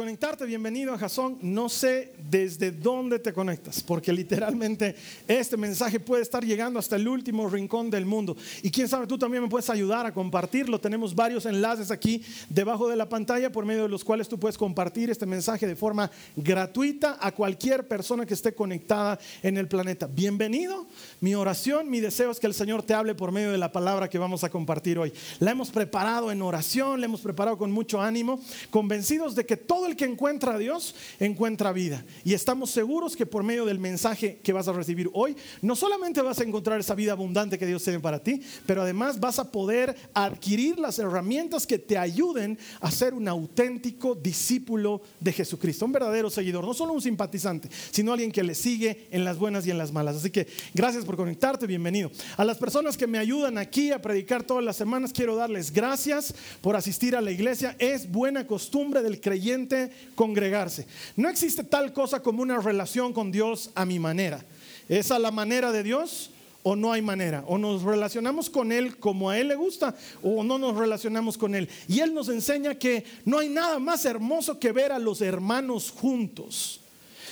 Conectarte, bienvenido a Jason. No sé desde dónde te conectas, porque literalmente este mensaje puede estar llegando hasta el último rincón del mundo. Y quién sabe, tú también me puedes ayudar a compartirlo. Tenemos varios enlaces aquí debajo de la pantalla por medio de los cuales tú puedes compartir este mensaje de forma gratuita a cualquier persona que esté conectada en el planeta. Bienvenido. Mi oración, mi deseo es que el Señor te hable por medio de la palabra que vamos a compartir hoy. La hemos preparado en oración, la hemos preparado con mucho ánimo, convencidos de que todo el que encuentra a Dios encuentra vida. Y estamos seguros que por medio del mensaje que vas a recibir hoy, no solamente vas a encontrar esa vida abundante que Dios tiene para ti, pero además vas a poder adquirir las herramientas que te ayuden a ser un auténtico discípulo de Jesucristo, un verdadero seguidor, no solo un simpatizante, sino alguien que le sigue en las buenas y en las malas. Así que gracias por conectarte, bienvenido. A las personas que me ayudan aquí a predicar todas las semanas, quiero darles gracias por asistir a la iglesia. Es buena costumbre del creyente congregarse. No existe tal cosa como una relación con Dios a mi manera. ¿Es a la manera de Dios? o no hay manera. O nos relacionamos con Él como a Él le gusta o no nos relacionamos con Él. Y Él nos enseña que no hay nada más hermoso que ver a los hermanos juntos.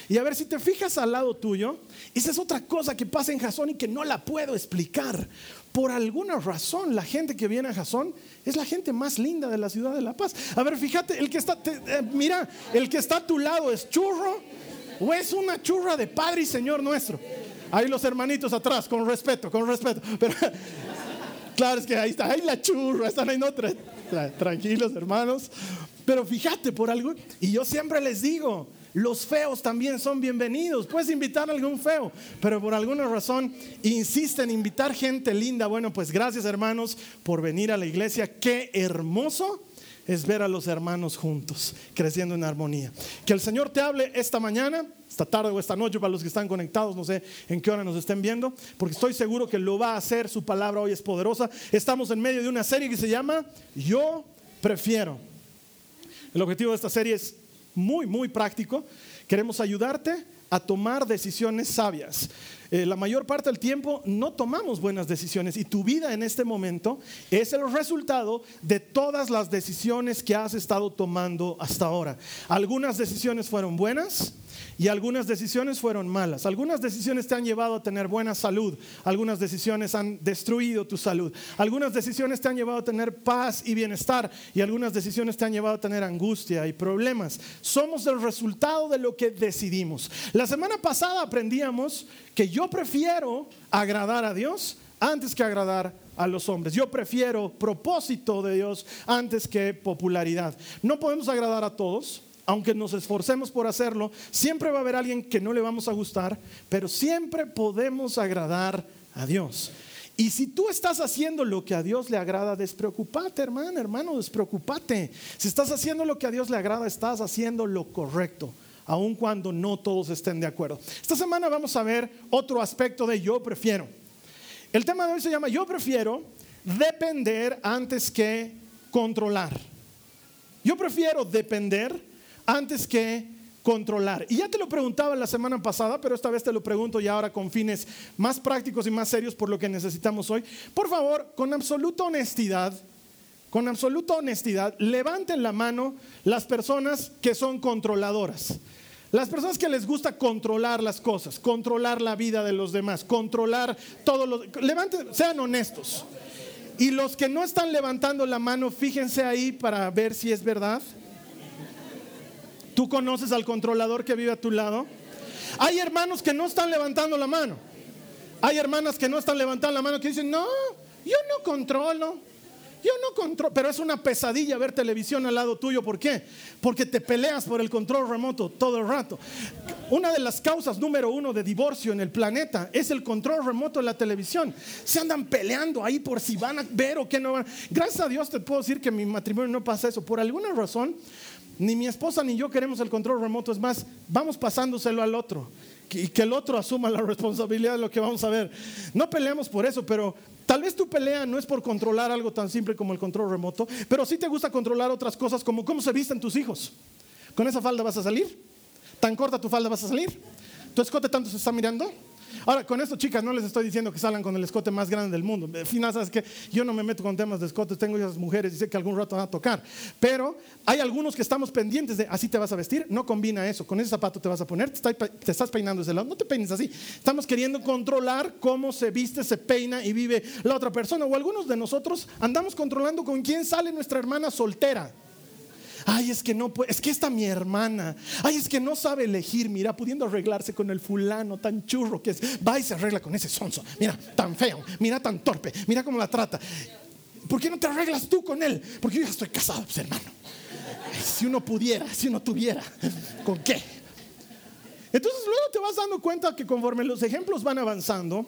Y a ver, si te fijas al lado tuyo, esa es otra cosa que pasa en Jasón y que no la puedo explicar. Por alguna razón, la gente que viene a Jasón es la gente más linda de la ciudad de La Paz. A ver, fíjate, el que está, eh, mira, el que está a tu lado es churro o es una churra de Padre y Señor nuestro. Ahí los hermanitos atrás, con respeto, con respeto. Pero, claro, es que ahí está, ahí la churra, están ahí, no, tranquilos hermanos. Pero fíjate por algo, y yo siempre les digo, los feos también son bienvenidos. Puedes invitar a algún feo, pero por alguna razón insisten en invitar gente linda. Bueno, pues gracias hermanos por venir a la iglesia. Qué hermoso es ver a los hermanos juntos, creciendo en armonía. Que el Señor te hable esta mañana, esta tarde o esta noche para los que están conectados, no sé en qué hora nos estén viendo, porque estoy seguro que lo va a hacer, su palabra hoy es poderosa. Estamos en medio de una serie que se llama Yo prefiero. El objetivo de esta serie es muy, muy práctico. Queremos ayudarte a tomar decisiones sabias. Eh, la mayor parte del tiempo no tomamos buenas decisiones y tu vida en este momento es el resultado de todas las decisiones que has estado tomando hasta ahora. Algunas decisiones fueron buenas, y algunas decisiones fueron malas. Algunas decisiones te han llevado a tener buena salud. Algunas decisiones han destruido tu salud. Algunas decisiones te han llevado a tener paz y bienestar. Y algunas decisiones te han llevado a tener angustia y problemas. Somos el resultado de lo que decidimos. La semana pasada aprendíamos que yo prefiero agradar a Dios antes que agradar a los hombres. Yo prefiero propósito de Dios antes que popularidad. No podemos agradar a todos aunque nos esforcemos por hacerlo, siempre va a haber alguien que no le vamos a gustar, pero siempre podemos agradar a Dios. Y si tú estás haciendo lo que a Dios le agrada, despreocupate, hermano, hermano, despreocupate. Si estás haciendo lo que a Dios le agrada, estás haciendo lo correcto, aun cuando no todos estén de acuerdo. Esta semana vamos a ver otro aspecto de yo prefiero. El tema de hoy se llama yo prefiero depender antes que controlar. Yo prefiero depender antes que controlar. Y ya te lo preguntaba la semana pasada, pero esta vez te lo pregunto ya ahora con fines más prácticos y más serios por lo que necesitamos hoy. Por favor, con absoluta honestidad, con absoluta honestidad, levanten la mano las personas que son controladoras. Las personas que les gusta controlar las cosas, controlar la vida de los demás, controlar todo lo... Levanten, sean honestos. Y los que no están levantando la mano, fíjense ahí para ver si es verdad. ¿Tú conoces al controlador que vive a tu lado? Hay hermanos que no están levantando la mano. Hay hermanas que no están levantando la mano que dicen, no, yo no controlo. Yo no controlo, pero es una pesadilla ver televisión al lado tuyo. ¿Por qué? Porque te peleas por el control remoto todo el rato. Una de las causas número uno de divorcio en el planeta es el control remoto de la televisión. Se andan peleando ahí por si van a ver o qué no van. Gracias a Dios te puedo decir que mi matrimonio no pasa eso. Por alguna razón, ni mi esposa ni yo queremos el control remoto. Es más, vamos pasándoselo al otro y que el otro asuma la responsabilidad de lo que vamos a ver. No peleamos por eso, pero Tal vez tu pelea no es por controlar algo tan simple como el control remoto, pero sí te gusta controlar otras cosas como cómo se visten tus hijos. ¿Con esa falda vas a salir? ¿Tan corta tu falda vas a salir? ¿Tu escote tanto se está mirando? Ahora, con esto, chicas, no les estoy diciendo que salgan con el escote más grande del mundo. Al final, sabes que yo no me meto con temas de escotes, tengo esas mujeres y sé que algún rato van a tocar. Pero hay algunos que estamos pendientes de así te vas a vestir, no combina eso. Con ese zapato te vas a poner, te estás peinando ese lado, no te peines así. Estamos queriendo controlar cómo se viste, se peina y vive la otra persona. O algunos de nosotros andamos controlando con quién sale nuestra hermana soltera. Ay, es que no puede, es que esta mi hermana. Ay, es que no sabe elegir, mira, pudiendo arreglarse con el fulano tan churro que es. Va y se arregla con ese sonso. Mira, tan feo, mira tan torpe, mira cómo la trata. ¿Por qué no te arreglas tú con él? Porque yo ya estoy casado, pues, hermano. Si uno pudiera, si uno tuviera, ¿con qué? Entonces luego te vas dando cuenta que conforme los ejemplos van avanzando,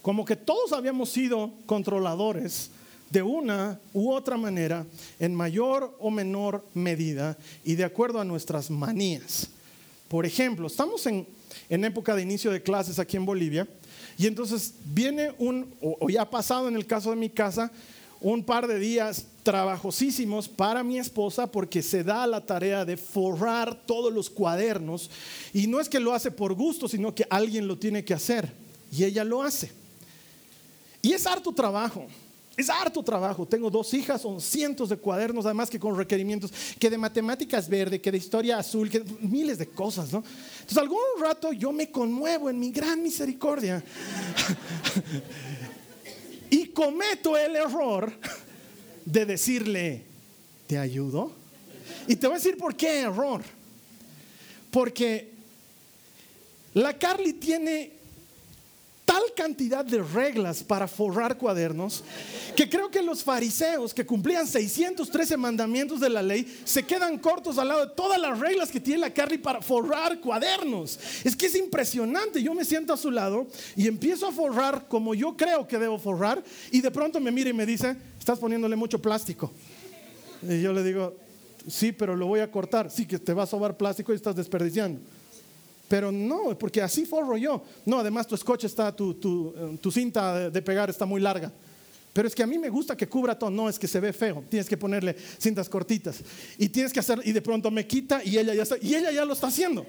como que todos habíamos sido controladores de una u otra manera, en mayor o menor medida y de acuerdo a nuestras manías. Por ejemplo, estamos en, época de inicio de clases aquí en Bolivia y entonces viene un, o, ya ha pasado en el caso de mi casa, un par de días trabajosísimos para mi esposa porque se da la tarea de forrar todos los cuadernos y no es que lo hace por gusto, sino que alguien lo tiene que hacer y ella lo hace. Y es harto trabajo. Es harto trabajo. Tengo dos hijas, son cientos de cuadernos, además que con requerimientos, que de matemáticas verde, que de historia azul, que miles de cosas, ¿no? Entonces, algún rato yo me conmuevo en mi gran misericordia y cometo el error de decirle, ¿te ayudo? Y te voy a decir por qué error. Porque la Carly tiene tal cantidad de reglas para forrar cuadernos que creo que los fariseos que cumplían 613 mandamientos de la ley se quedan cortos al lado de todas las reglas que tiene la Carly para forrar cuadernos. Es que es impresionante. Yo me siento a su lado y empiezo a forrar como yo creo que debo forrar y de pronto me mira y me dice, estás poniéndole mucho plástico. Y yo le digo, sí, pero lo voy a cortar. Sí, que te va a sobar plástico y estás desperdiciando. Pero no, porque así forro yo. No, además tu scotch está, tu, tu, cinta de pegar está muy larga. Pero es que a mí me gusta que cubra todo, no es que se ve feo, tienes que ponerle cintas cortitas y tienes que hacer y de pronto me quita y ella ya está y ella ya lo está haciendo.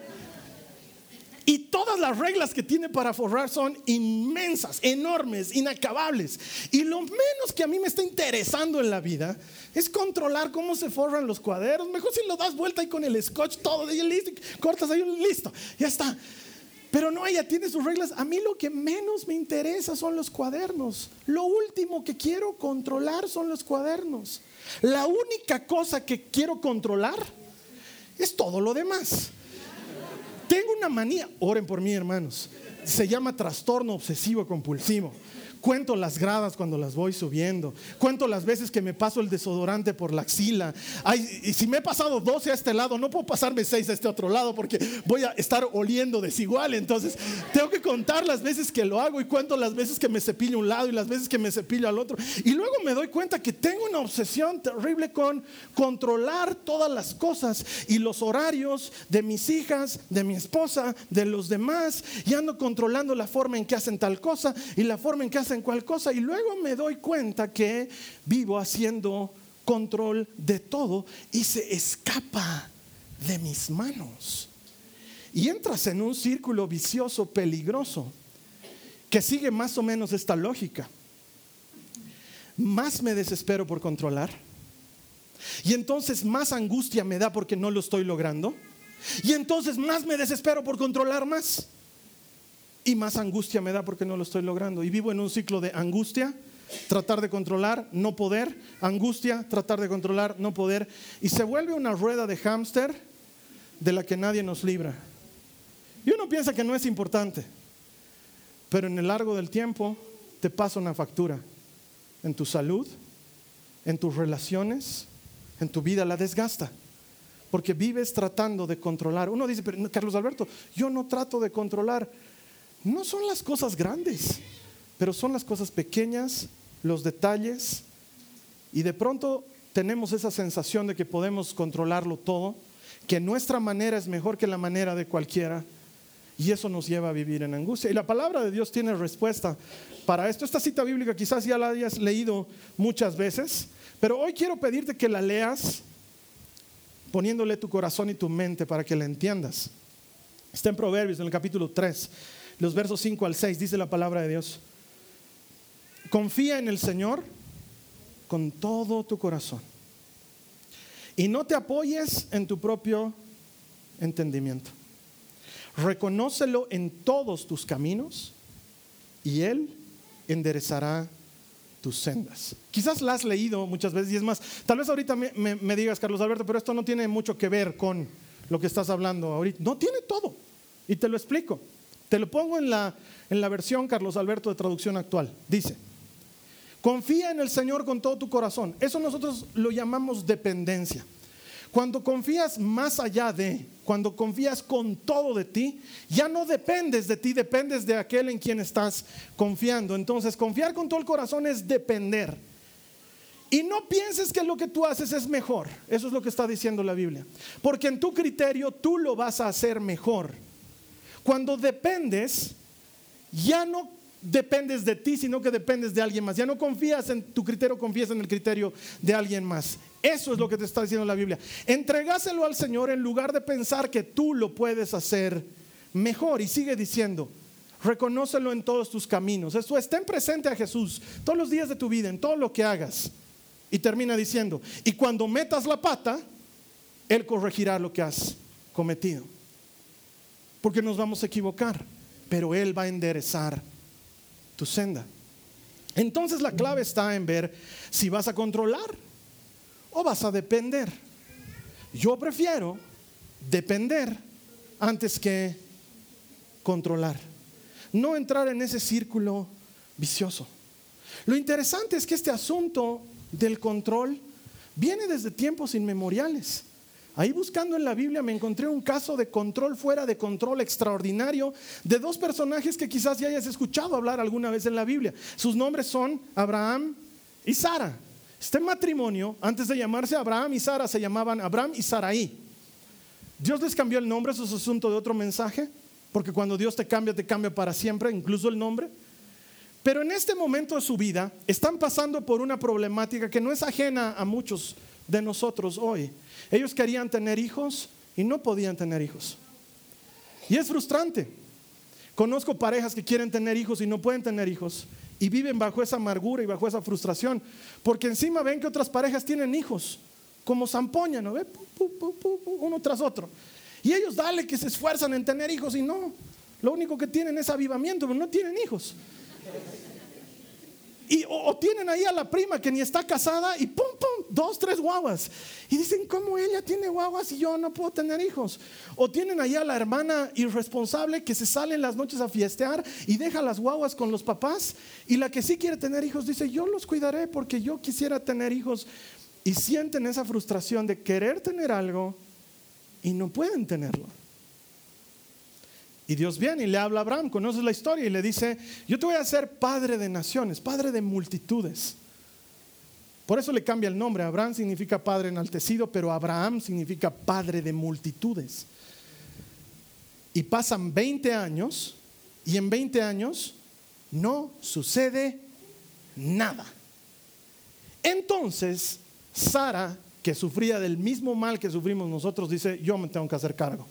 Y todas las reglas que tiene para forrar son inmensas, enormes, inacabables. Y lo menos que a mí me está interesando en la vida es controlar cómo se forran los cuadernos. Mejor si lo das vuelta ahí con el scotch, todo, y listo, cortas ahí, listo, ya está. Pero no, ella tiene sus reglas. A mí lo que menos me interesa son los cuadernos. Lo último que quiero controlar son los cuadernos. La única cosa que quiero controlar es todo lo demás. Tengo una manía, oren por mí hermanos, se llama trastorno obsesivo compulsivo. Cuento las gradas cuando las voy subiendo. Cuento las veces que me paso el desodorante por la axila. y si me he pasado 12 a este lado, no puedo pasarme 6 a este otro lado porque voy a estar oliendo desigual. Entonces, tengo que contar las veces que lo hago y cuento las veces que me cepillo un lado y las veces que me cepillo al otro. Y luego me doy cuenta que tengo una obsesión terrible con controlar todas las cosas y los horarios de mis hijas, de mi esposa, de los demás. Y ando controlando la forma en que hacen tal cosa y la forma en que hacen en cual cosa y luego me doy cuenta que vivo haciendo control de todo y se escapa de mis manos. Y entras en un círculo vicioso, peligroso, que sigue más o menos esta lógica. Más me desespero por controlar. Y entonces más angustia me da porque no lo estoy logrando. Y entonces más me desespero por controlar más y más angustia me da porque no lo estoy logrando. Y vivo en un ciclo de angustia, tratar de controlar, no poder, angustia, tratar de controlar, no poder. Y se vuelve una rueda de hámster de la que nadie nos libra. Y uno piensa que no es importante, pero en el largo del tiempo te pasa una factura en tu salud, en tus relaciones, en tu vida, la desgasta. Porque vives tratando de controlar. Uno dice, pero Carlos Alberto, yo no trato de controlar. No son las cosas grandes, pero son las cosas pequeñas, los detalles. Y de pronto tenemos esa sensación de que podemos controlarlo todo, que nuestra manera es mejor que la manera de cualquiera. Y eso nos lleva a vivir en angustia. Y la palabra de Dios tiene respuesta para esto. Esta cita bíblica quizás ya la hayas leído muchas veces, pero hoy quiero pedirte que la leas poniéndole tu corazón y tu mente para que la entiendas. Está en Proverbios, en el capítulo 3, los versos 5 al 6, dice la palabra de Dios. Confía en el Señor con todo tu corazón. Y no te apoyes en tu propio entendimiento. Reconócelo en todos tus caminos y Él enderezará tus sendas. Quizás la has leído muchas veces y es más, tal vez ahorita me, digas, Carlos Alberto, pero esto no tiene mucho que ver con lo que estás hablando ahorita. No tiene todo. Y te lo explico. Te lo pongo en la, en la versión Carlos Alberto de traducción actual. Dice, confía en el Señor con todo tu corazón. Eso nosotros lo llamamos dependencia. Cuando confías más allá de, cuando confías con todo de ti, ya no dependes de ti, dependes de aquel en quien estás confiando. Entonces, confiar con todo el corazón es depender. Y no pienses que lo que tú haces es mejor. Eso es lo que está diciendo la Biblia. Porque en tu criterio tú lo vas a hacer mejor. Cuando dependes, ya no dependes de ti, sino que dependes de alguien más. Ya no confías en tu criterio, confías en el criterio de alguien más. Eso es lo que te está diciendo la Biblia. Entregáselo al Señor en lugar de pensar que tú lo puedes hacer mejor. Y sigue diciendo, reconócelo en todos tus caminos. Eso es, presente a Jesús todos los días de tu vida, en todo lo que hagas. Y termina diciendo, y cuando metas la pata, Él corregirá lo que has cometido. Porque nos vamos a equivocar, pero Él va a enderezar tu senda. Entonces la clave está en ver si vas a controlar o vas a depender. Yo prefiero depender antes que controlar. No entrar en ese círculo vicioso. Lo interesante es que este asunto del control viene desde tiempos inmemoriales. Ahí buscando en la Biblia me encontré un caso de control fuera de control extraordinario de dos personajes que quizás ya hayas escuchado hablar alguna vez en la Biblia. Sus nombres son Abraham y Sara. Este matrimonio, antes de llamarse Abraham y Sara, se llamaban Abraham y Saraí. Dios les cambió el nombre, eso es asunto de otro mensaje, porque cuando Dios te cambia, te cambia para siempre, incluso el nombre. Pero en este momento de su vida están pasando por una problemática que no es ajena a muchos de nosotros hoy. Ellos querían tener hijos y no podían tener hijos. Y es frustrante. Conozco parejas que quieren tener hijos y no pueden tener hijos y viven bajo esa amargura y bajo esa frustración, porque encima ven que otras parejas tienen hijos, como zampoña, ¿no? Uno tras otro. Y ellos dale que se esfuerzan en tener hijos y no, lo único que tienen es avivamiento, pero no tienen hijos. Y, o, tienen ahí a la prima que ni está casada y pum, pum, dos, tres guaguas. Y dicen, ¿cómo ella tiene guaguas y yo no puedo tener hijos? O tienen ahí a la hermana irresponsable que se sale en las noches a fiestear y deja las guaguas con los papás. Y la que sí quiere tener hijos dice, yo los cuidaré porque yo quisiera tener hijos. Y sienten esa frustración de querer tener algo y no pueden tenerlo. Y Dios viene y le habla a Abraham, conoces la historia y le dice, yo te voy a hacer padre de naciones, padre de multitudes. Por eso le cambia el nombre. Abraham significa padre enaltecido, pero Abraham significa padre de multitudes. Y pasan 20 años y en 20 años no sucede nada. Entonces, Sara, que sufría del mismo mal que sufrimos nosotros, dice, yo me tengo que hacer cargo.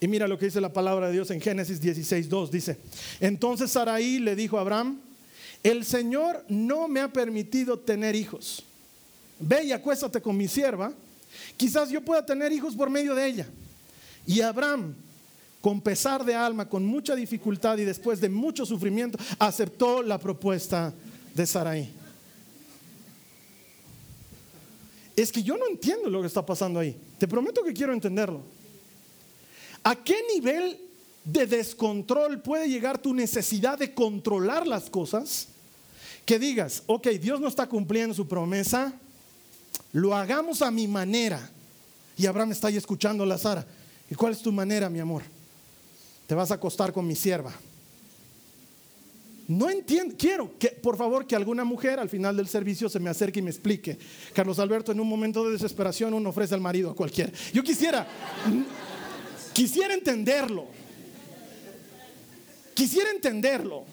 Y mira lo que dice la palabra de Dios en Génesis 16, 2. Dice, entonces Saraí le dijo a Abraham, el Señor no me ha permitido tener hijos. Ve y acuéstate con mi sierva. Quizás yo pueda tener hijos por medio de ella. Y Abraham, con pesar de alma, con mucha dificultad y después de mucho sufrimiento, aceptó la propuesta de Saraí. Es que yo no entiendo lo que está pasando ahí. Te prometo que quiero entenderlo. ¿A qué nivel de descontrol puede llegar tu necesidad de controlar las cosas? que digas, ok, Dios no está cumpliendo su promesa, lo hagamos a mi manera. Y Abraham está ahí escuchando a la Sara. ¿Y cuál es tu manera, mi amor? Te vas a acostar con mi sierva. No entiendo, quiero que por favor que alguna mujer al final del servicio se me acerque y me explique. Carlos Alberto, en un momento de desesperación uno ofrece al marido a cualquiera. Yo quisiera, quisiera entenderlo. Quisiera entenderlo.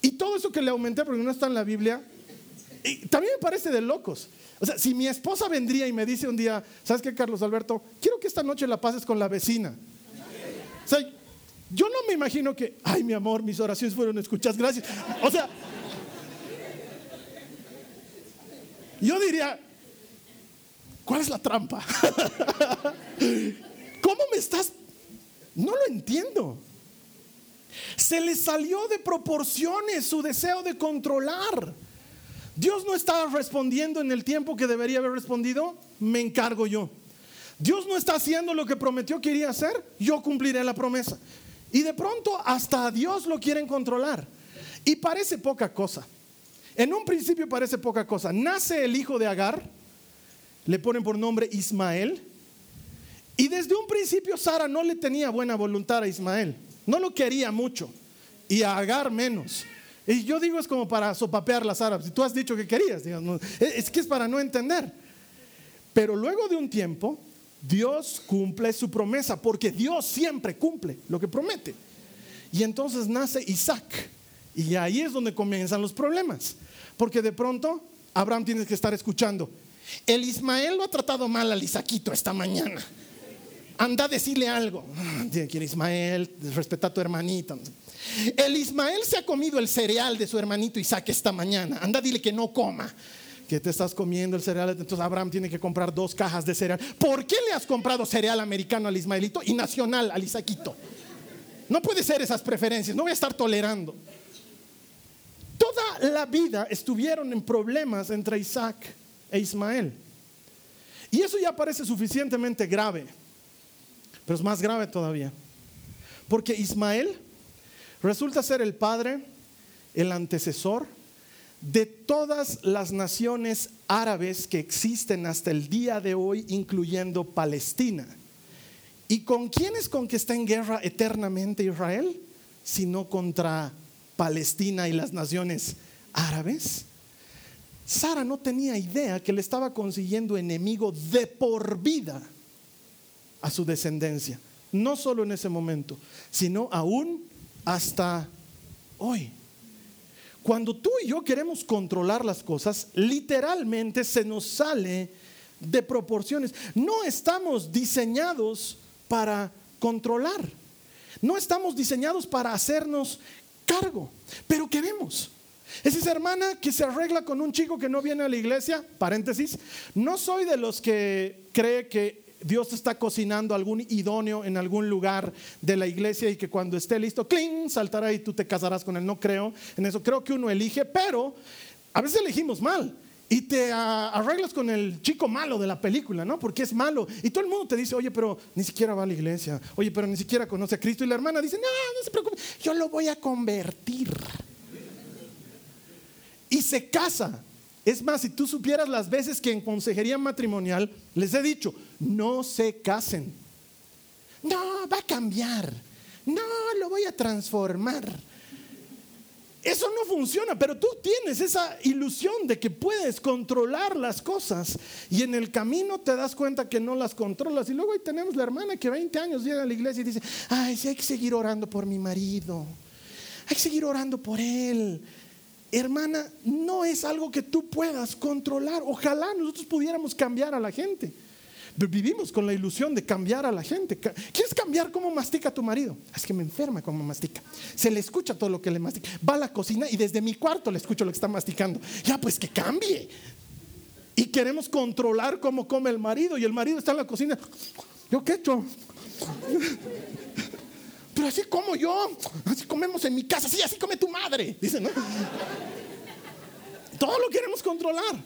Y todo eso que le aumenté porque no está en la Biblia, también me parece de locos. O sea, si mi esposa vendría y me dice un día, ¿sabes qué, Carlos Alberto? Quiero que esta noche la pases con la vecina. O sea, yo no me imagino que, ay, mi amor, mis oraciones fueron escuchadas, gracias. O sea, yo diría, ¿cuál es la trampa? ¿Cómo me estás? No lo entiendo. Se le salió de proporciones su deseo de controlar. Dios no estaba respondiendo en el tiempo que debería haber respondido, me encargo yo. Dios no está haciendo lo que prometió que iría hacer, yo cumpliré la promesa. Y de pronto hasta a Dios lo quieren controlar. Y parece poca cosa. En un principio parece poca cosa. Nace el hijo de Agar, le ponen por nombre Ismael. Y desde un principio Sara no le tenía buena voluntad a Ismael. No lo quería mucho. Y a Agar menos. Y yo digo es como para sopapear las árabes. Si tú has dicho que querías, digamos, es que es para no entender. Pero luego de un tiempo, Dios cumple su promesa, porque Dios siempre cumple lo que promete. Y entonces nace Isaac. Y ahí es donde comienzan los problemas. Porque de pronto Abraham tiene que estar escuchando. El Ismael lo ha tratado mal al Isaquito esta mañana. Anda a decirle algo. Ir Ismael, respeta a tu hermanito. El Ismael se ha comido el cereal de su hermanito Isaac esta mañana. Anda, dile que no coma. Que te estás comiendo el cereal. Entonces Abraham tiene que comprar dos cajas de cereal. ¿Por qué le has comprado cereal americano al Ismaelito y nacional al Isaquito? No puede ser esas preferencias. No voy a estar tolerando. Toda la vida estuvieron en problemas entre Isaac e Ismael. Y eso ya parece suficientemente grave. Pero es más grave todavía. Porque Ismael resulta ser el padre, el antecesor de todas las naciones árabes que existen hasta el día de hoy, incluyendo Palestina. ¿Y con quién es con que está en guerra eternamente Israel? Sino contra Palestina y las naciones árabes. Sara no tenía idea que le estaba consiguiendo enemigo de por vida a su descendencia. No solo en ese momento, sino aún hasta hoy. Cuando tú y yo queremos controlar las cosas, literalmente se nos sale de proporciones. No estamos diseñados para controlar. No estamos diseñados para hacernos cargo, pero queremos. Es esa hermana que se arregla con un chico que no viene a la iglesia, paréntesis, no soy de los que cree que Dios está cocinando algún idóneo en algún lugar de la iglesia y que cuando esté listo, ¡cling! saltará y tú te casarás con él. No creo en eso. Creo que uno elige, pero a veces elegimos mal. Y te arreglas con el chico malo de la película, ¿no? Porque es malo. Y todo el mundo te dice, oye, pero ni siquiera va a la iglesia. Oye, pero ni siquiera conoce a Cristo. Y la hermana dice, no, no se preocupe, yo lo voy a convertir. Y se casa es más, si tú supieras las veces que en consejería matrimonial les he dicho, no se casen. No, va a cambiar. No, lo voy a transformar. Eso no funciona, pero tú tienes esa ilusión de que puedes controlar las cosas y en el camino te das cuenta que no las controlas. Y luego ahí tenemos la hermana que 20 años llega a la iglesia y dice, ay, sí hay que seguir orando por mi marido, hay que seguir orando por él hermana, no es algo que tú puedas controlar. Ojalá nosotros pudiéramos cambiar a la gente. Vivimos con la ilusión de cambiar a la gente. ¿Quieres cambiar cómo mastica tu marido? Es que me enferma cómo mastica. Se le escucha todo lo que le mastica. Va a la cocina y desde mi cuarto le escucho lo que está masticando. Ya, pues que cambie. Y queremos controlar cómo come el marido. Y el marido está en la cocina. ¿Yo qué he hecho? Pero así como yo, así comemos en mi casa, sí, así come tu madre. Dicen, ¿no? Todo lo queremos controlar.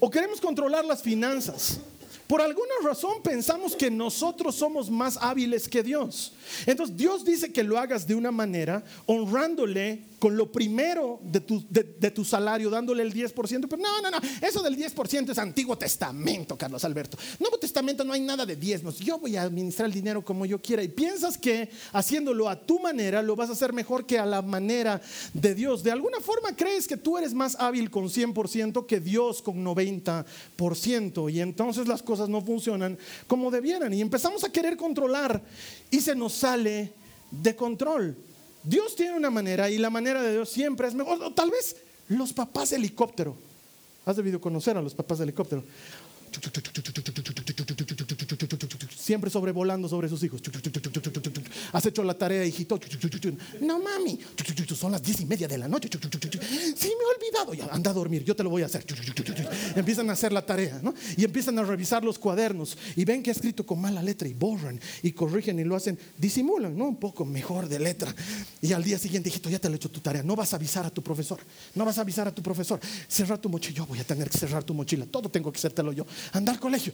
O queremos controlar las finanzas. Por alguna razón pensamos que nosotros somos más hábiles que Dios. Entonces Dios dice que lo hagas de una manera honrándole con lo primero de tu, salario, dándole el 10%. Pero no, no, no, eso del 10% es Antiguo Testamento, Carlos Alberto. Nuevo Testamento no hay nada de diezmos. Yo voy a administrar el dinero como yo quiera. Y piensas que haciéndolo a tu manera lo vas a hacer mejor que a la manera de Dios. De alguna forma crees que tú eres más hábil con 100% que Dios con 90%. Y entonces las cosas no funcionan como debieran. Y empezamos a querer controlar y se nos sale de control. Dios tiene una manera y la manera de Dios siempre es mejor. Tal vez los papás helicóptero. Has debido conocer a los papás helicóptero. Siempre sobrevolando sobre sus hijos. Has hecho la tarea, hijito. No, mami. Son las diez y media de la noche. Sí, me he olvidado. Ya, anda a dormir, yo te lo voy a hacer. Empiezan a hacer la tarea, ¿no? Y empiezan a revisar los cuadernos y ven que ha escrito con mala letra y borran y corrigen y lo hacen, disimulan, ¿no? Un poco mejor de letra. Y al día siguiente, hijito, ya te lo he hecho tu tarea. No vas a avisar a tu profesor. No vas a avisar a tu profesor. Cerrar tu mochila. Yo voy a tener que cerrar tu mochila. Todo tengo que hacértelo yo. Anda al colegio.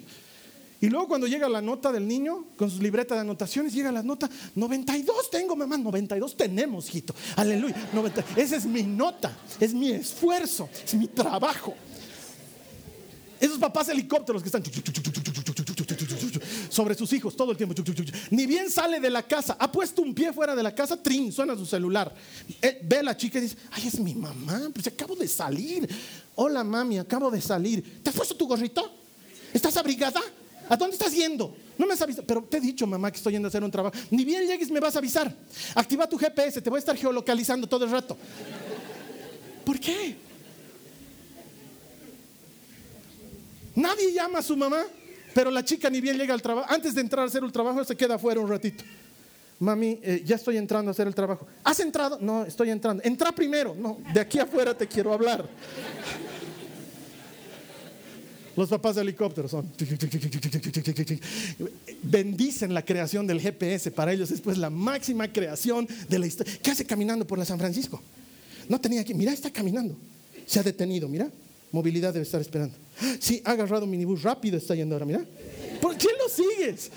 Y luego cuando llega la nota del niño con sus libretas de anotaciones, llega la nota, 92 tengo, mamá, 92 tenemos, hijito. Aleluya. 90. Esa es mi nota, es mi esfuerzo, es mi trabajo. Esos papás helicópteros que están sobre sus hijos todo el tiempo. Ni bien sale de la casa, ha puesto un pie fuera de la casa, trin, suena su celular. Eh, ve a la chica y dice, ay, es mi mamá, pues acabo de salir. Hola, mami, acabo de salir. ¿Te has puesto tu gorrito? ¿Estás abrigada? ¿A dónde estás yendo? No me has avisado. Pero te he dicho, mamá, que estoy yendo a hacer un trabajo. Ni bien llegues, me vas a avisar. Activa tu GPS, te voy a estar geolocalizando todo el rato. ¿Por qué? Nadie llama a su mamá, pero la chica ni bien llega al trabajo. Antes de entrar a hacer el trabajo, se queda afuera un ratito. Mami, eh, ya estoy entrando a hacer el trabajo. ¿Has entrado? No, estoy entrando. Entra primero. No, de aquí afuera te quiero hablar. Los papás de helicóptero son. Bendicen la creación del GPS. Para ellos es pues la máxima creación de la historia. ¿Qué hace caminando por la San Francisco? No tenía que. Mira, está caminando. Se ha detenido, mira. Movilidad debe estar esperando. Sí, ha agarrado minibús rápido, está yendo ahora, mira. ¿Por qué lo sigues?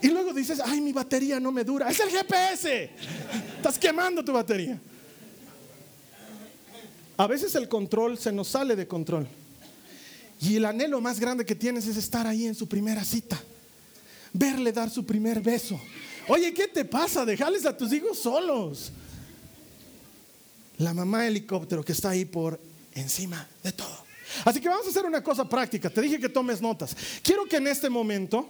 Y luego dices, ay, mi batería no me dura. Es el GPS. Estás quemando tu batería. A veces el control se nos sale de control. Y el anhelo más grande que tienes es estar ahí en su primera cita. Verle dar su primer beso. Oye, ¿qué te pasa? Dejarles a tus hijos solos. La mamá helicóptero que está ahí por encima de todo. Así que vamos a hacer una cosa práctica. Te dije que tomes notas. Quiero que en este momento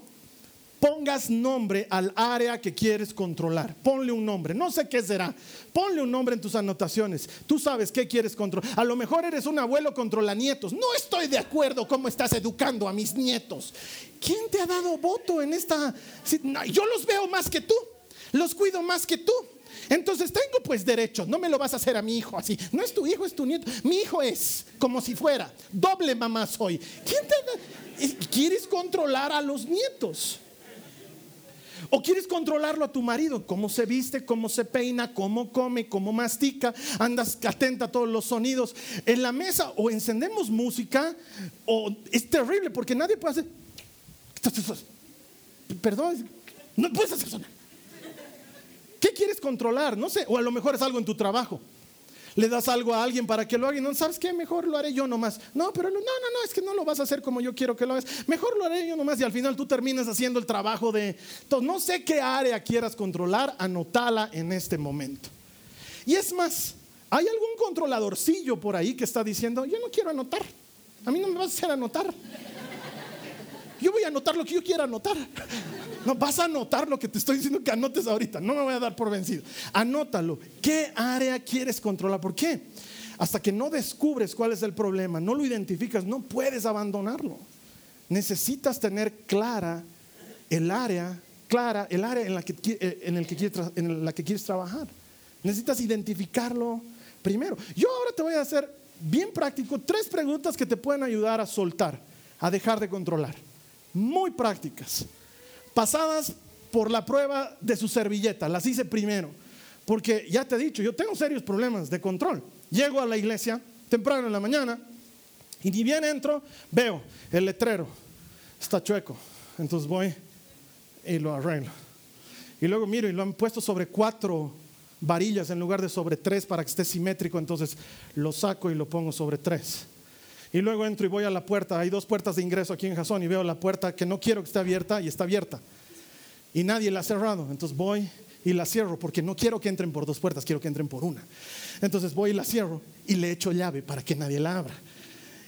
pongas nombre al área que quieres controlar. Ponle un nombre. No sé qué será. Ponle un nombre en tus anotaciones. Tú sabes qué quieres controlar. A lo mejor eres un abuelo controla nietos. No estoy de acuerdo cómo estás educando a mis nietos. ¿Quién te ha dado voto en esta? Yo los veo más que tú. Los cuido más que tú. Entonces tengo pues derecho, no me lo vas a hacer a mi hijo así. No es tu hijo, es tu nieto. Mi hijo es como si fuera. Doble mamá soy. ¿Quién te ¿Quieres controlar a los nietos? ¿O quieres controlarlo a tu marido? ¿Cómo se viste? ¿Cómo se peina? ¿Cómo come? ¿Cómo mastica? Andas atenta a todos los sonidos en la mesa. O encendemos música. O es terrible porque nadie puede hacer. Perdón, no puedes hacer sonar. ¿Qué quieres controlar? No sé. O a lo mejor es algo en tu trabajo le das algo a alguien para que lo haga y no sabes qué, mejor lo haré yo nomás. No, pero no, no, no, es que no lo vas a hacer como yo quiero que lo hagas. Mejor lo haré yo nomás y al final tú terminas haciendo el trabajo de... No sé qué área quieras controlar, anótala en este momento. Y es más, hay algún controladorcillo por ahí que está diciendo, yo no quiero anotar. A mí no me vas a hacer anotar. Yo voy a anotar lo que yo quiera anotar. No vas a anotar lo que te estoy diciendo que anotes ahorita. No me voy a dar por vencido. Anótalo. ¿Qué área quieres controlar? ¿Por qué? Hasta que no descubres cuál es el problema, no lo identificas, no puedes abandonarlo. Necesitas tener clara el área, clara el área en la que, eh, en el que, quieres, en la que quieres trabajar. Necesitas identificarlo primero. Yo ahora te voy a hacer bien práctico tres preguntas que te pueden ayudar a soltar, a dejar de controlar. Muy prácticas pasadas por la prueba de su servilleta, las hice primero, porque ya te he dicho, yo tengo serios problemas de control. Llego a la iglesia temprano en la mañana y ni bien entro, veo el letrero, está chueco, entonces voy y lo arreglo. Y luego miro y lo han puesto sobre cuatro varillas en lugar de sobre tres para que esté simétrico, entonces lo saco y lo pongo sobre tres. Y luego entro y voy a la puerta. Hay dos puertas de ingreso aquí en Jason y veo la puerta que no quiero que esté abierta y está abierta. Y nadie la ha cerrado. Entonces voy y la cierro porque no quiero que entren por dos puertas, quiero que entren por una. Entonces voy y la cierro y le echo llave para que nadie la abra.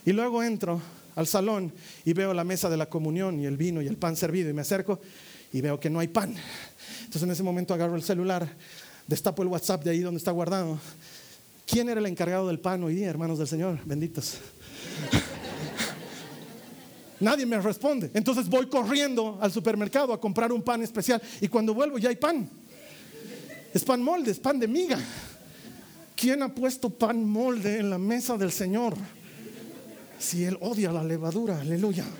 Y luego entro al salón y veo la mesa de la comunión y el vino y el pan servido y me acerco y veo que no hay pan. Entonces en ese momento agarro el celular, destapo el WhatsApp de ahí donde está guardado. ¿Quién era el encargado del pan hoy día, hermanos del Señor? Benditos. Nadie me responde. Entonces voy corriendo al supermercado a comprar un pan especial y cuando vuelvo ya hay pan. Es pan molde, es pan de miga. ¿Quién ha puesto pan molde en la mesa del Señor? Si Él odia la levadura, aleluya.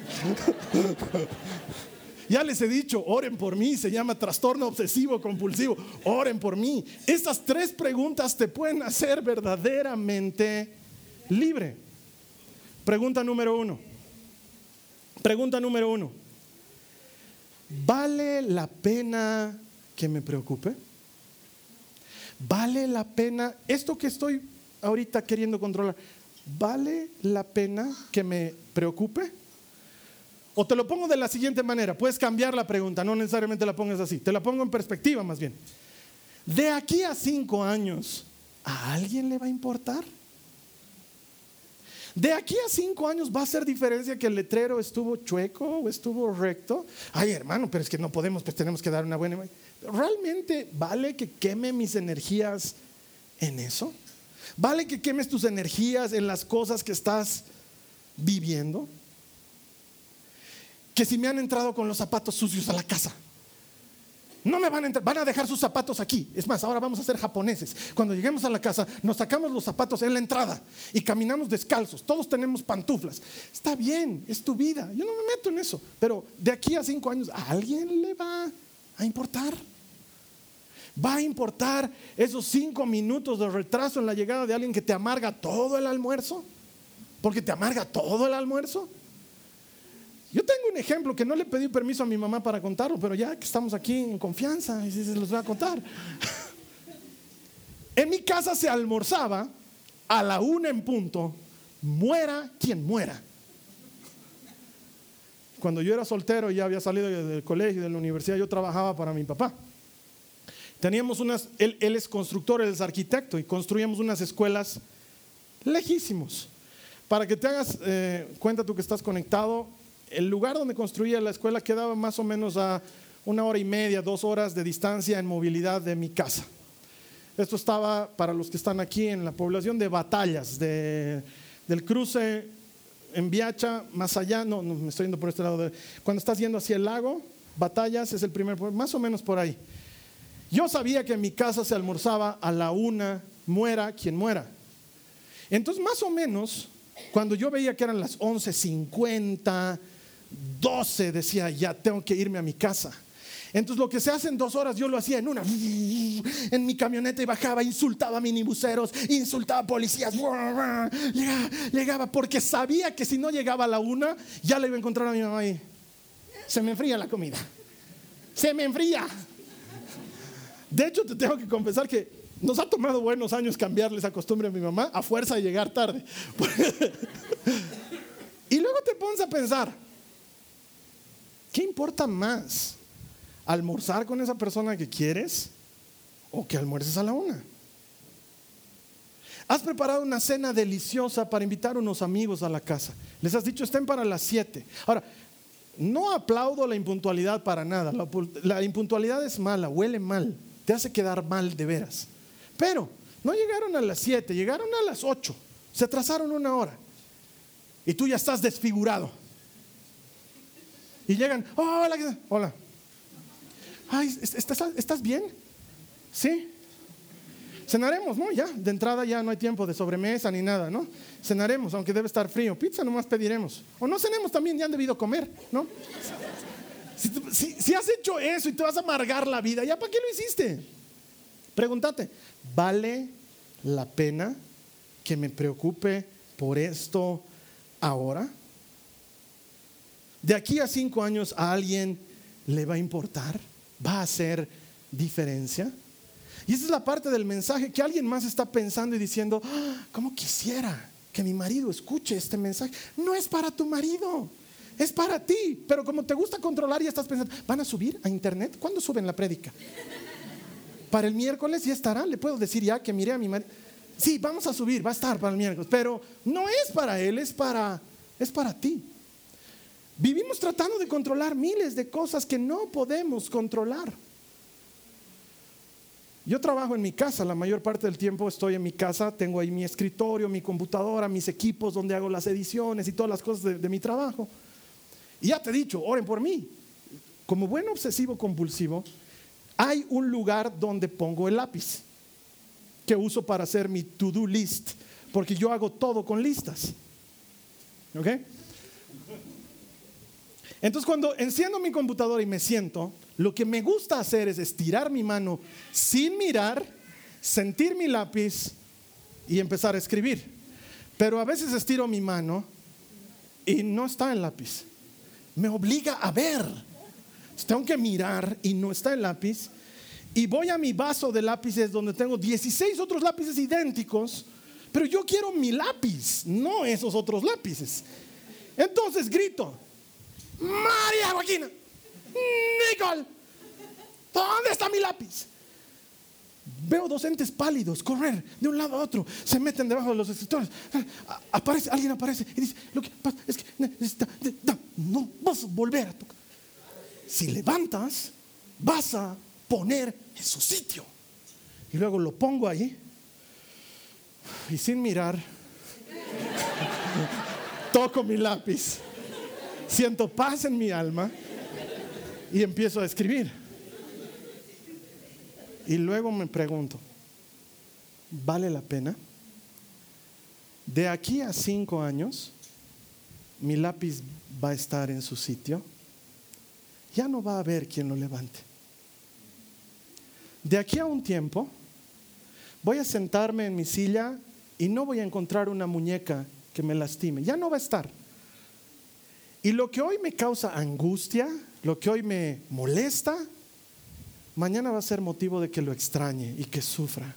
Ya les he dicho, oren por mí, se llama trastorno obsesivo compulsivo, oren por mí. Estas tres preguntas te pueden hacer verdaderamente libre. Pregunta número uno. Pregunta número uno. ¿Vale la pena que me preocupe? ¿Vale la pena esto que estoy ahorita queriendo controlar? ¿Vale la pena que me preocupe? O te lo pongo de la siguiente manera, puedes cambiar la pregunta, no necesariamente la pongas así, te la pongo en perspectiva más bien. De aquí a cinco años, ¿a alguien le va a importar? De aquí a cinco años va a hacer diferencia que el letrero estuvo chueco o estuvo recto. Ay, hermano, pero es que no podemos, pues tenemos que dar una buena. ¿Realmente vale que queme mis energías en eso? ¿Vale que quemes tus energías en las cosas que estás viviendo? Que si me han entrado con los zapatos sucios a la casa. No me van a entrar, van a dejar sus zapatos aquí. Es más, ahora vamos a ser japoneses. Cuando lleguemos a la casa, nos sacamos los zapatos en la entrada y caminamos descalzos. Todos tenemos pantuflas. Está bien, es tu vida. Yo no me meto en eso. Pero de aquí a cinco años, ¿a alguien le va a importar? ¿Va a importar esos cinco minutos de retraso en la llegada de alguien que te amarga todo el almuerzo? Porque te amarga todo el almuerzo. Yo tengo un ejemplo que no le pedí permiso a mi mamá para contarlo, pero ya que estamos aquí en confianza, se los voy a contar. En mi casa se almorzaba a la una en punto, muera quien muera. Cuando yo era soltero y ya había salido del colegio, de la universidad, yo trabajaba para mi papá. Teníamos unas, él, es constructor, él es arquitecto y construíamos unas escuelas lejísimos. Para que te hagas eh, cuenta tú que estás conectado, el lugar donde construía la escuela quedaba más o menos a una hora y media, dos horas de distancia en movilidad de mi casa. Esto estaba, para los que están aquí, en la población de Batallas, del cruce en Viacha, más allá, no, no, me estoy yendo por este lado, cuando estás yendo hacia el lago, Batallas es el primer, más o menos por ahí. Yo sabía que en mi casa se almorzaba a la una, muera quien muera. Entonces, más o menos, cuando yo veía que eran las 11.50, 12 decía, ya tengo que irme a mi casa. Entonces lo que se hace en dos horas yo lo hacía en una, en mi camioneta y bajaba, insultaba a minibuseros, insultaba a policías, llegaba, llegaba, porque sabía que si no llegaba a la una, ya le iba a encontrar a mi mamá ahí. Se me enfría la comida, se me enfría. De hecho, te tengo que confesar que nos ha tomado buenos años cambiarle esa costumbre a mi mamá a fuerza de llegar tarde. y luego te pones a pensar, ¿Qué importa más? ¿Almorzar con esa persona que quieres o que almuerces a la una? Has preparado una cena deliciosa para invitar unos amigos a la casa. Les has dicho, estén para las siete. Ahora, no aplaudo la impuntualidad para nada. La, impuntualidad es mala, huele mal, te hace quedar mal de veras. Pero no llegaron a las siete, llegaron a las ocho. Se atrasaron una hora. Y tú ya estás desfigurado. Y llegan, hola, hola. Ay, ¿estás, bien? Sí. Cenaremos, ¿no? Ya, de entrada ya no hay tiempo de sobremesa ni nada, ¿no? Cenaremos, aunque debe estar frío. Pizza nomás pediremos. O no cenemos también, ya han debido comer, ¿no? Si, si has hecho eso y te vas a amargar la vida, ¿ya para qué lo hiciste? Pregúntate, ¿vale la pena que me preocupe por esto ahora? De aquí a cinco años a alguien le va a importar, va a hacer diferencia. Y esa es la parte del mensaje que alguien más está pensando y diciendo, "Ah, ¿cómo quisiera que mi marido escuche este mensaje? No es para tu marido, es para ti. Pero como te gusta controlar y estás pensando, ¿van a subir a internet? ¿Cuándo suben la prédica? Para el miércoles ya estará. Le puedo decir ya que miré a mi marido. Sí, vamos a subir, va a estar para el miércoles. Pero no es para él, es para, es para ti. Vivimos tratando de controlar miles de cosas que no podemos controlar. Yo trabajo en mi casa, la mayor parte del tiempo estoy en mi casa, tengo ahí mi escritorio, mi computadora, mis equipos donde hago las ediciones y todas las cosas de, de mi trabajo. Y ya te he dicho, oren por mí. Como buen obsesivo compulsivo, hay un lugar donde pongo el lápiz que uso para hacer mi to-do list, porque yo hago todo con listas. ¿Ok? Entonces cuando enciendo mi computadora y me siento, lo que me gusta hacer es estirar mi mano sin mirar, sentir mi lápiz y empezar a escribir. Pero a veces estiro mi mano y no está el lápiz. Me obliga a ver. Tengo que mirar y no está el lápiz. Y voy a mi vaso de lápices donde tengo 16 otros lápices idénticos, pero yo quiero mi lápiz, no esos otros lápices. Entonces grito, María Joaquina, Nicole, ¿dónde está mi lápiz? Veo docentes pálidos correr de un lado a otro, se meten debajo de los escritores. Aparece, alguien aparece y dice: Lo que pasa es que no vas a volver a tocar. Si levantas, vas a poner en su sitio. Y luego lo pongo ahí y sin mirar, toco mi lápiz, siento paz en mi alma y empiezo a escribir. Y luego me pregunto, ¿vale la pena? De aquí a cinco años, mi lápiz va a estar en su sitio. Ya no va a haber quien lo levante. De aquí a un tiempo, voy a sentarme en mi silla y no voy a encontrar una muñeca que me lastime. Ya no va a estar. Y lo que hoy me causa angustia, lo que hoy me molesta, mañana va a ser motivo de que lo extrañe y que sufra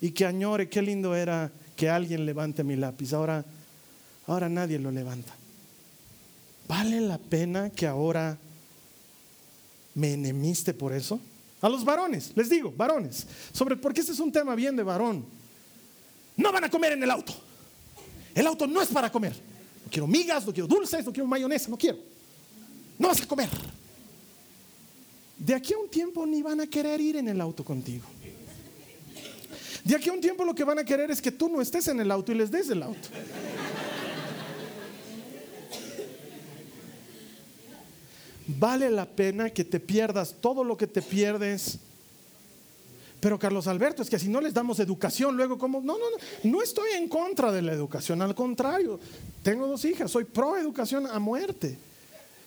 y que añore qué lindo era que alguien levante mi lápiz. Ahora, ahora nadie lo levanta. ¿Vale la pena que ahora me enemiste por eso? A los varones, les digo, varones, sobre porque este es un tema bien de varón. No van a comer en el auto. El auto no es para comer. No quiero migas, no quiero dulces, no quiero mayonesa, no quiero. No vas a comer. De aquí a un tiempo ni van a querer ir en el auto contigo. De aquí a un tiempo lo que van a querer es que tú no estés en el auto y les des el auto. Vale la pena que te pierdas todo lo que te pierdes. Pero Carlos Alberto, es que si no les damos educación, luego como, no, no, no, no estoy en contra de la educación, al contrario, tengo dos hijas, soy pro educación a muerte.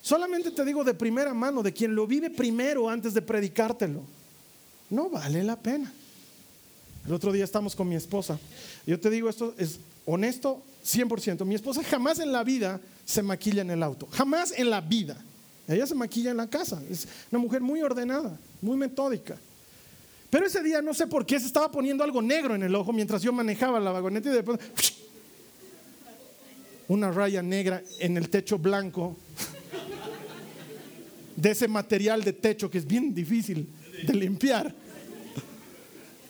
Solamente te digo de primera mano, de quien lo vive primero antes de predicártelo. No vale la pena. El otro día estamos con mi esposa. Yo te digo, esto es honesto 100%. Mi esposa jamás en la vida se maquilla en el auto. Jamás en la vida. Ella se maquilla en la casa. Es una mujer muy ordenada, muy metódica. Pero ese día no sé por qué se estaba poniendo algo negro en el ojo mientras yo manejaba la vagoneta y después una raya negra en el techo blanco de ese material de techo que es bien difícil de limpiar.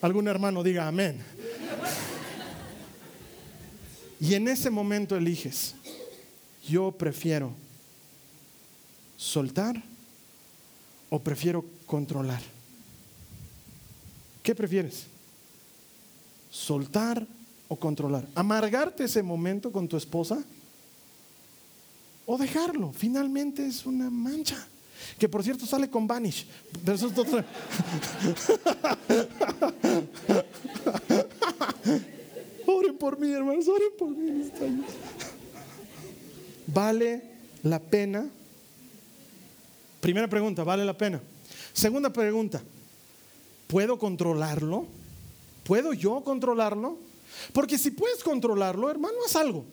Algún hermano diga amén. Y en ese momento eliges, yo prefiero soltar o prefiero controlar. ¿Qué prefieres? ¿Soltar o controlar? ¿Amargarte ese momento con tu esposa? ¿O dejarlo? Finalmente es una mancha. Que por cierto sale con Vanish. Pero eso es. Oren por mí, hermanos, oren por mí. ¿Vale la pena? Primera pregunta, ¿vale la pena? Segunda pregunta, ¿puedo controlarlo? ¿Puedo yo controlarlo? Porque si puedes controlarlo, hermano, haz algo.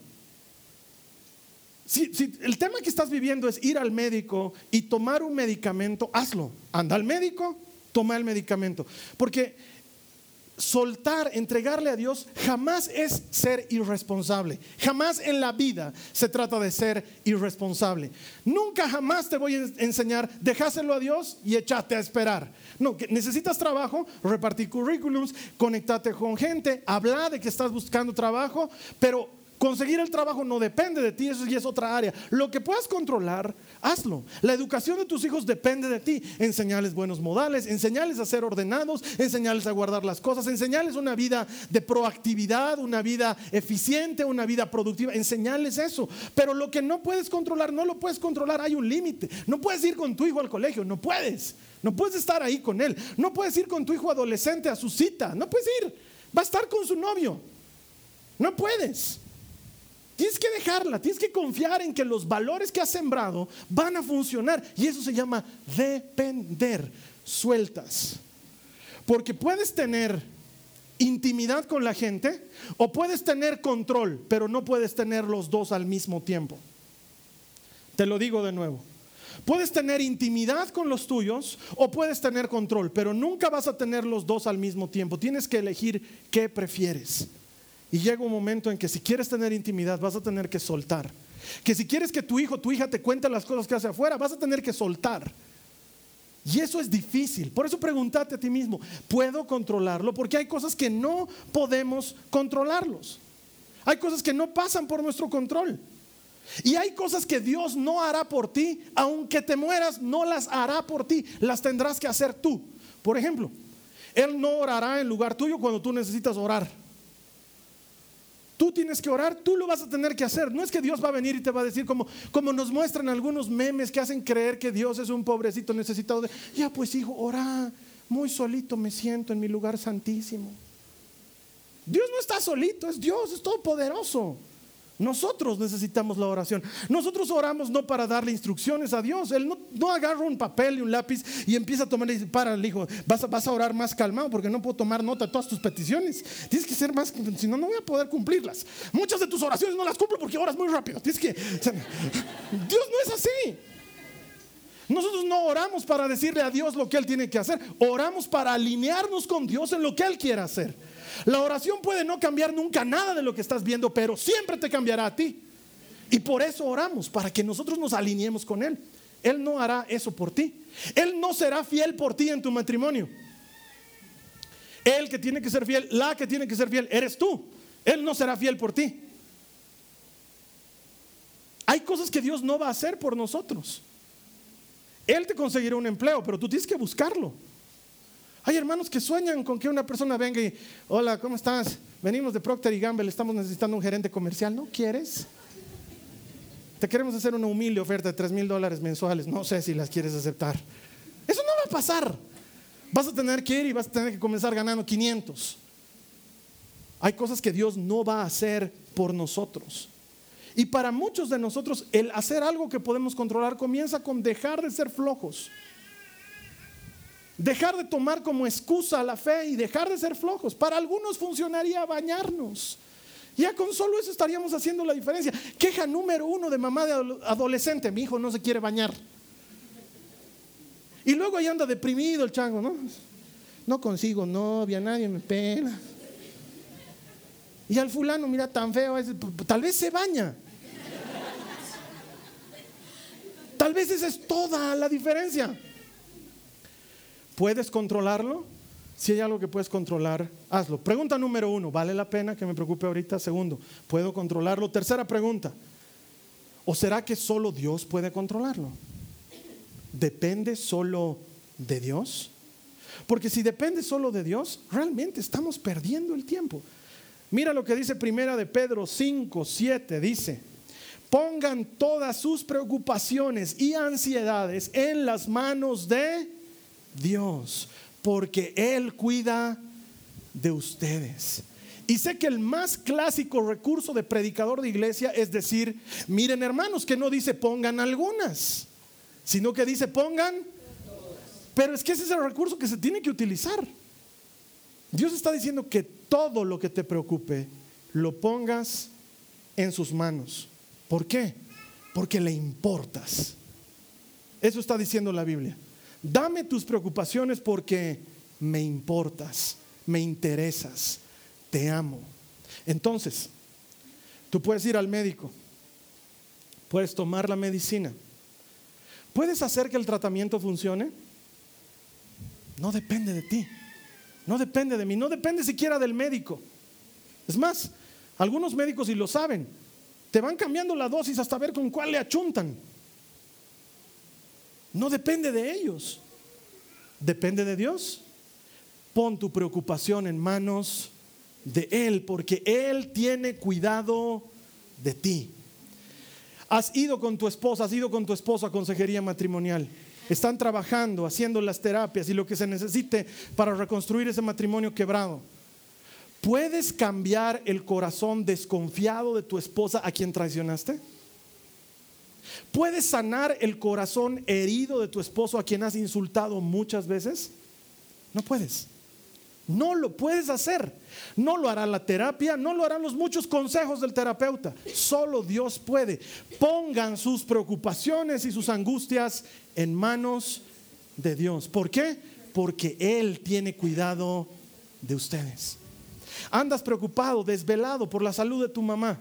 Si, el tema que estás viviendo es ir al médico y tomar un medicamento, hazlo. Anda al médico, toma el medicamento. Porque soltar, entregarle a Dios, jamás es ser irresponsable. Jamás en la vida se trata de ser irresponsable. Nunca jamás te voy a enseñar, dejáselo a Dios y échate a esperar. No, necesitas trabajo, repartir currículums, conectarte con gente, hablar de que estás buscando trabajo, pero Conseguir el trabajo no depende de ti, eso ya es otra área. Lo que puedas controlar, hazlo. La educación de tus hijos depende de ti. Enseñarles buenos modales, enseñarles a ser ordenados, enseñarles a guardar las cosas, enseñarles una vida de proactividad, una vida eficiente, una vida productiva, enseñarles eso. Pero lo que no puedes controlar, no lo puedes controlar, hay un límite. No puedes ir con tu hijo al colegio, no puedes. No puedes estar ahí con él. No puedes ir con tu hijo adolescente a su cita, no puedes ir. Va a estar con su novio. No puedes. Tienes que dejarla, tienes que confiar en que los valores que has sembrado van a funcionar. Y eso se llama depender, sueltas. Porque puedes tener intimidad con la gente o puedes tener control, pero no puedes tener los dos al mismo tiempo. Te lo digo de nuevo. Puedes tener intimidad con los tuyos o puedes tener control, pero nunca vas a tener los dos al mismo tiempo. Tienes que elegir qué prefieres. Y llega un momento en que si quieres tener intimidad vas a tener que soltar. Que si quieres que tu hijo, tu hija te cuente las cosas que hace afuera, vas a tener que soltar. Y eso es difícil. Por eso pregúntate a ti mismo, ¿puedo controlarlo? Porque hay cosas que no podemos controlarlos. Hay cosas que no pasan por nuestro control. Y hay cosas que Dios no hará por ti, aunque te mueras, no las hará por ti, las tendrás que hacer tú. Por ejemplo, Él no orará en lugar tuyo cuando tú necesitas orar. Tú tienes que orar, tú lo vas a tener que hacer. No es que Dios va a venir y te va a decir como, como nos muestran algunos memes que hacen creer que Dios es un pobrecito necesitado ya pues hijo, ora, muy solito me siento en mi lugar santísimo. Dios no está solito, es Dios, es todopoderoso. Nosotros necesitamos la oración. Nosotros oramos no para darle instrucciones a Dios. Él no, agarra un papel y un lápiz y empieza a tomar y dice, para, hijo, vas a, vas a orar más calmado porque no puedo tomar nota de todas tus peticiones. Tienes que ser más, si no, no voy a poder cumplirlas. Muchas de tus oraciones no las cumplo porque oras muy rápido. Tienes que, Dios no es así. Nosotros no oramos para decirle a Dios lo que Él tiene que hacer. Oramos para alinearnos con Dios en lo que Él quiere hacer. La oración puede no cambiar nunca nada de lo que estás viendo, pero siempre te cambiará a ti. Y por eso oramos, para que nosotros nos alineemos con Él. Él no hará eso por ti. Él no será fiel por ti en tu matrimonio. Él que tiene que ser fiel, la que tiene que ser fiel, eres tú. Él no será fiel por ti. Hay cosas que Dios no va a hacer por nosotros. Él te conseguirá un empleo, pero tú tienes que buscarlo. Hay hermanos que sueñan con que una persona venga y, hola, ¿cómo estás? Venimos de Procter y Gamble, estamos necesitando un gerente comercial. ¿No quieres? Te queremos hacer una humilde oferta de 3 mil dólares mensuales. No sé si las quieres aceptar. Eso no va a pasar. Vas a tener que ir y vas a tener que comenzar ganando 500. Hay cosas que Dios no va a hacer por nosotros. Y para muchos de nosotros, el hacer algo que podemos controlar comienza con dejar de ser flojos. Dejar de tomar como excusa la fe y dejar de ser flojos. Para algunos funcionaría bañarnos. Ya con solo eso estaríamos haciendo la diferencia. Queja número uno de mamá de adolescente, mi hijo no se quiere bañar. Y luego ahí anda deprimido el chango, ¿no? No consigo novia, nadie me pela. Y al fulano, mira, tan feo, tal vez se baña. Tal vez esa es toda la diferencia. ¿Puedes controlarlo? Si hay algo que puedes controlar, hazlo. Pregunta número uno, ¿vale la pena que me preocupe ahorita? Segundo, ¿puedo controlarlo? Tercera pregunta, ¿o será que solo Dios puede controlarlo? ¿Depende solo de Dios? Porque si depende solo de Dios, realmente estamos perdiendo el tiempo. Mira lo que dice primera de Pedro 5, 7, dice, pongan todas sus preocupaciones y ansiedades en las manos de Dios, porque Él cuida de ustedes. Y sé que el más clásico recurso de predicador de iglesia es decir, miren hermanos, que no dice pongan algunas, sino que dice pongan, pero es que ese es el recurso que se tiene que utilizar. Dios está diciendo que todo lo que te preocupe lo pongas en sus manos. ¿Por qué? Porque le importas. Eso está diciendo la Biblia. Dame tus preocupaciones porque me importas. me interesas, te amo. Entonces, tú puedes ir al médico, puedes tomar la medicina, puedes hacer que el tratamiento funcione. No depende de ti, no depende de mí, no depende siquiera del médico. Es más, algunos médicos, y lo saben, te van cambiando la dosis hasta ver con cuál le achuntan. No depende de ellos, depende de Dios. Pon tu preocupación en manos de Él, porque Él tiene cuidado de ti. Has ido con tu esposa, has ido con tu esposo a consejería matrimonial. Están trabajando, haciendo las terapias y lo que se necesite para reconstruir ese matrimonio quebrado. ¿Puedes cambiar el corazón desconfiado de tu esposa a quien traicionaste? ¿Puedes sanar el corazón herido de tu esposo a quien has insultado muchas veces? No puedes. No lo puedes hacer. No lo hará la terapia, no lo harán los muchos consejos del terapeuta. Solo Dios puede. Pongan sus preocupaciones y sus angustias en manos de Dios. ¿Por qué? Porque Él tiene cuidado de ustedes. Andas preocupado, desvelado por la salud de tu mamá.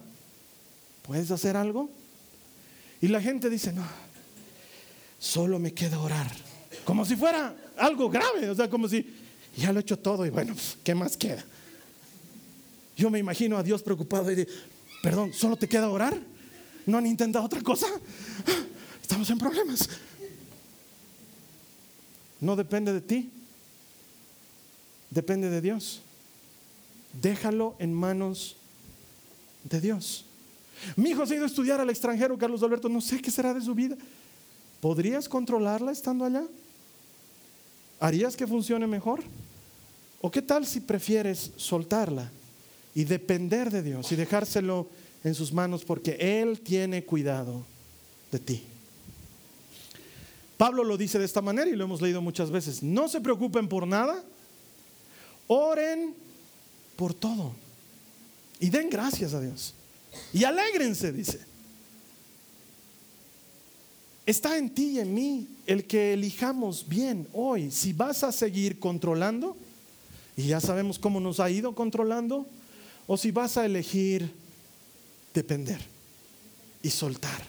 ¿Puedes hacer algo? Y la gente dice, no, solo me queda orar. Como si fuera algo grave, o sea, como si ya lo he hecho todo y bueno, pues, ¿qué más queda? Yo me imagino a Dios preocupado y dice, perdón, ¿solo te queda orar? ¿No han intentado otra cosa? Estamos en problemas. No depende de ti, depende de Dios. Déjalo en manos de Dios. Mi hijo se ha ido a estudiar al extranjero, Carlos Alberto, no sé qué será de su vida. ¿Podrías controlarla estando allá? ¿Harías que funcione mejor? ¿O qué tal si prefieres soltarla y depender de Dios y dejárselo en sus manos porque Él tiene cuidado de ti? Pablo lo dice de esta manera y lo hemos leído muchas veces. No se preocupen por nada, oren por todo. Y den gracias a Dios. Y alégrense, dice. Está en ti y en mí el que elijamos bien hoy. Si vas a seguir controlando, y ya sabemos cómo nos ha ido controlando, o si vas a elegir depender y soltar.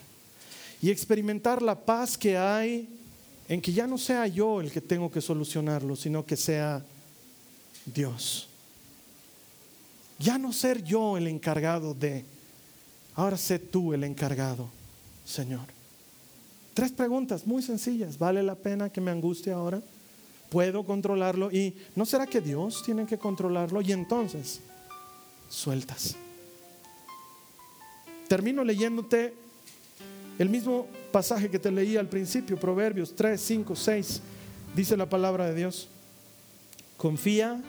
Y experimentar la paz que hay en que ya no sea yo el que tengo que solucionarlo, sino que sea Dios. Ya no ser yo el encargado de, ahora sé tú el encargado, Señor. Tres preguntas muy sencillas. ¿Vale la pena que me angustie ahora? ¿Puedo controlarlo? ¿Y no será que Dios tiene que controlarlo? Y entonces, sueltas. Termino leyéndote el mismo pasaje que te leí al principio, Proverbios 3, 5, 6. Dice la palabra de Dios. Confía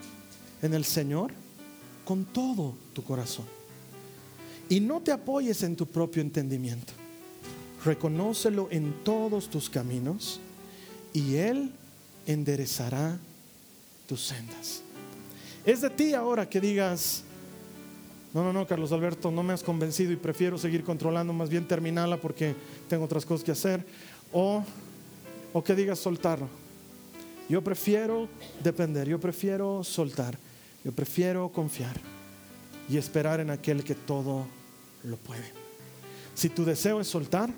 en el Señor con todo tu corazón. Y no te apoyes en tu propio entendimiento. Reconócelo en todos tus caminos y Él enderezará tus sendas. Es de ti ahora que digas, no, no, no, Carlos Alberto, no me has convencido y prefiero seguir controlando, más bien terminarla porque tengo otras cosas que hacer. O, o que digas soltarlo. Yo prefiero depender, yo prefiero soltar. Yo prefiero confiar y esperar en aquel que todo lo puede. Si tu deseo es soltar,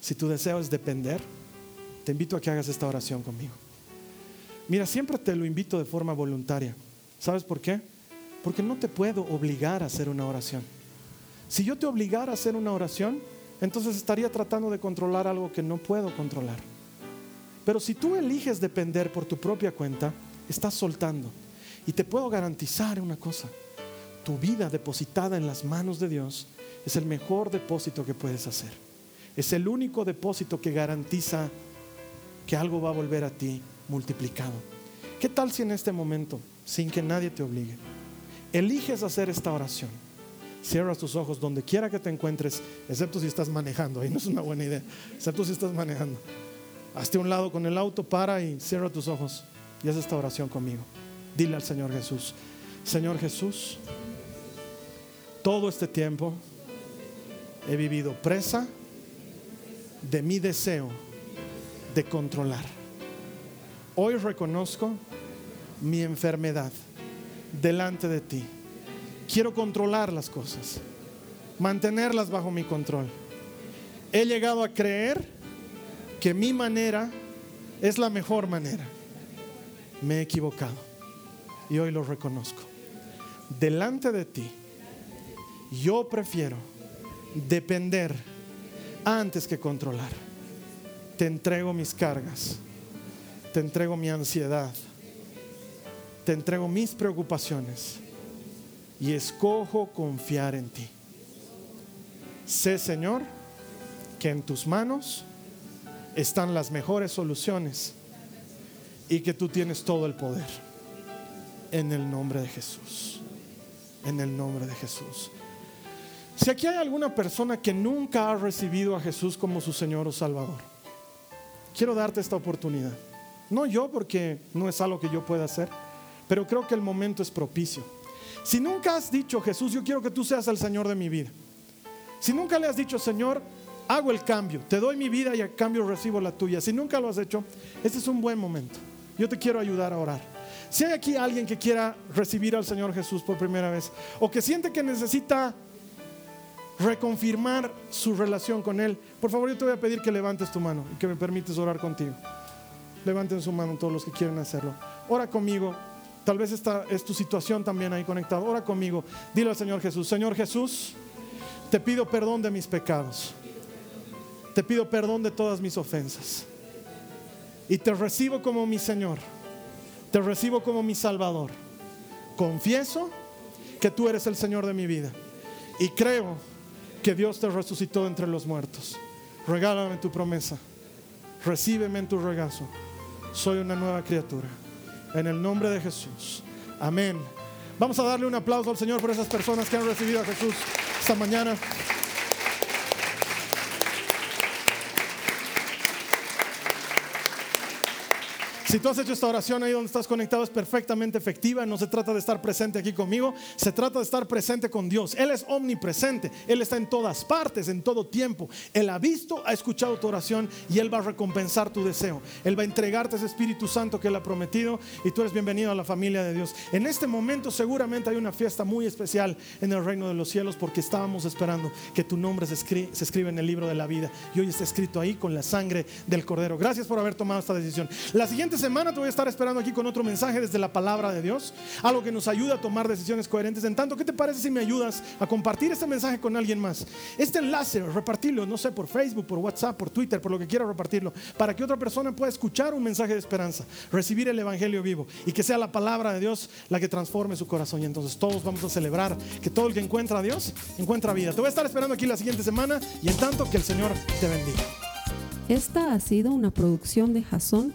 si tu deseo es depender, te invito a que hagas esta oración conmigo. Mira, siempre te lo invito de forma voluntaria. ¿Sabes por qué? Porque no te puedo obligar a hacer una oración. Si yo te obligara a hacer una oración, entonces estaría tratando de controlar algo que no puedo controlar. Pero si tú eliges depender por tu propia cuenta, estás soltando y te puedo garantizar una cosa, tu vida depositada en las manos de Dios es el mejor depósito que puedes hacer. Es el único depósito que garantiza que algo va a volver a ti multiplicado. ¿Qué tal si en este momento, sin que nadie te obligue, eliges hacer esta oración? Cierras tus ojos donde quiera que te encuentres, excepto si estás manejando, ahí no es una buena idea, excepto si estás manejando. Hazte un lado con el auto, para y cierra tus ojos y haz esta oración conmigo. Dile al Señor Jesús, Señor Jesús, todo este tiempo he vivido presa de mi deseo de controlar. Hoy reconozco mi enfermedad delante de ti. Quiero controlar las cosas, mantenerlas bajo mi control. He llegado a creer que mi manera es la mejor manera. Me he equivocado y hoy lo reconozco. Delante de ti, yo prefiero depender antes que controlar. Te entrego mis cargas, te entrego mi ansiedad, te entrego mis preocupaciones y escojo confiar en ti. Sé, Señor, que en tus manos están las mejores soluciones y que tú tienes todo el poder. En el nombre de Jesús. En el nombre de Jesús. Si aquí hay alguna persona que nunca ha recibido a Jesús como su Señor o Salvador, quiero darte esta oportunidad. No yo porque no es algo que yo pueda hacer, pero creo que el momento es propicio. Si nunca has dicho, Jesús, yo quiero que tú seas el Señor de mi vida. Si nunca le has dicho, Señor, hago el cambio, te doy mi vida y a cambio recibo la tuya. Si nunca lo has hecho, este es un buen momento. Yo te quiero ayudar a orar. Si hay aquí alguien que quiera recibir al Señor Jesús por primera vez o que siente que necesita reconfirmar su relación con Él, por favor yo te voy a pedir que levantes tu mano y que me permites orar contigo. Levanten su mano todos los que quieren hacerlo. Ora conmigo. Tal vez esta es tu situación también ahí conectado. Ora conmigo. Dile al Señor Jesús, Señor Jesús, te pido perdón de mis pecados. Te pido perdón de todas mis ofensas. Y te recibo como mi Señor. Te recibo como mi Salvador. Confieso que tú eres el Señor de mi vida. Y creo que Dios te resucitó entre los muertos. Regálame tu promesa. Recíbeme en tu regazo. Soy una nueva criatura. En el nombre de Jesús. Amén. Vamos a darle un aplauso al Señor por esas personas que han recibido a Jesús esta mañana. Si tú has hecho esta oración ahí donde estás conectado es perfectamente efectiva. No se trata de estar presente aquí conmigo, se trata de estar presente con Dios. Él es omnipresente, Él está en todas partes, en todo tiempo. Él ha visto, ha escuchado tu oración y Él va a recompensar tu deseo. Él va a entregarte ese Espíritu Santo que Él ha prometido y tú eres bienvenido a la familia de Dios. En este momento seguramente hay una fiesta muy especial en el reino de los cielos porque estábamos esperando que tu nombre se, escribe, se escribe en el libro de la vida y hoy está escrito ahí con la sangre del Cordero. Gracias por haber tomado esta decisión. La siguiente semana te voy a estar esperando aquí con otro mensaje desde la palabra de Dios, algo que nos ayuda a tomar decisiones coherentes. En tanto, ¿qué te parece si me ayudas a compartir este mensaje con alguien más? Este enlace, repartirlo, no sé, por Facebook, por WhatsApp, por Twitter, por lo que quiera repartirlo, para que otra persona pueda escuchar un mensaje de esperanza, recibir el Evangelio vivo y que sea la palabra de Dios la que transforme su corazón. Y entonces todos vamos a celebrar que todo el que encuentra a Dios encuentra vida. Te voy a estar esperando aquí la siguiente semana y en tanto que el Señor te bendiga. Esta ha sido una producción de Jason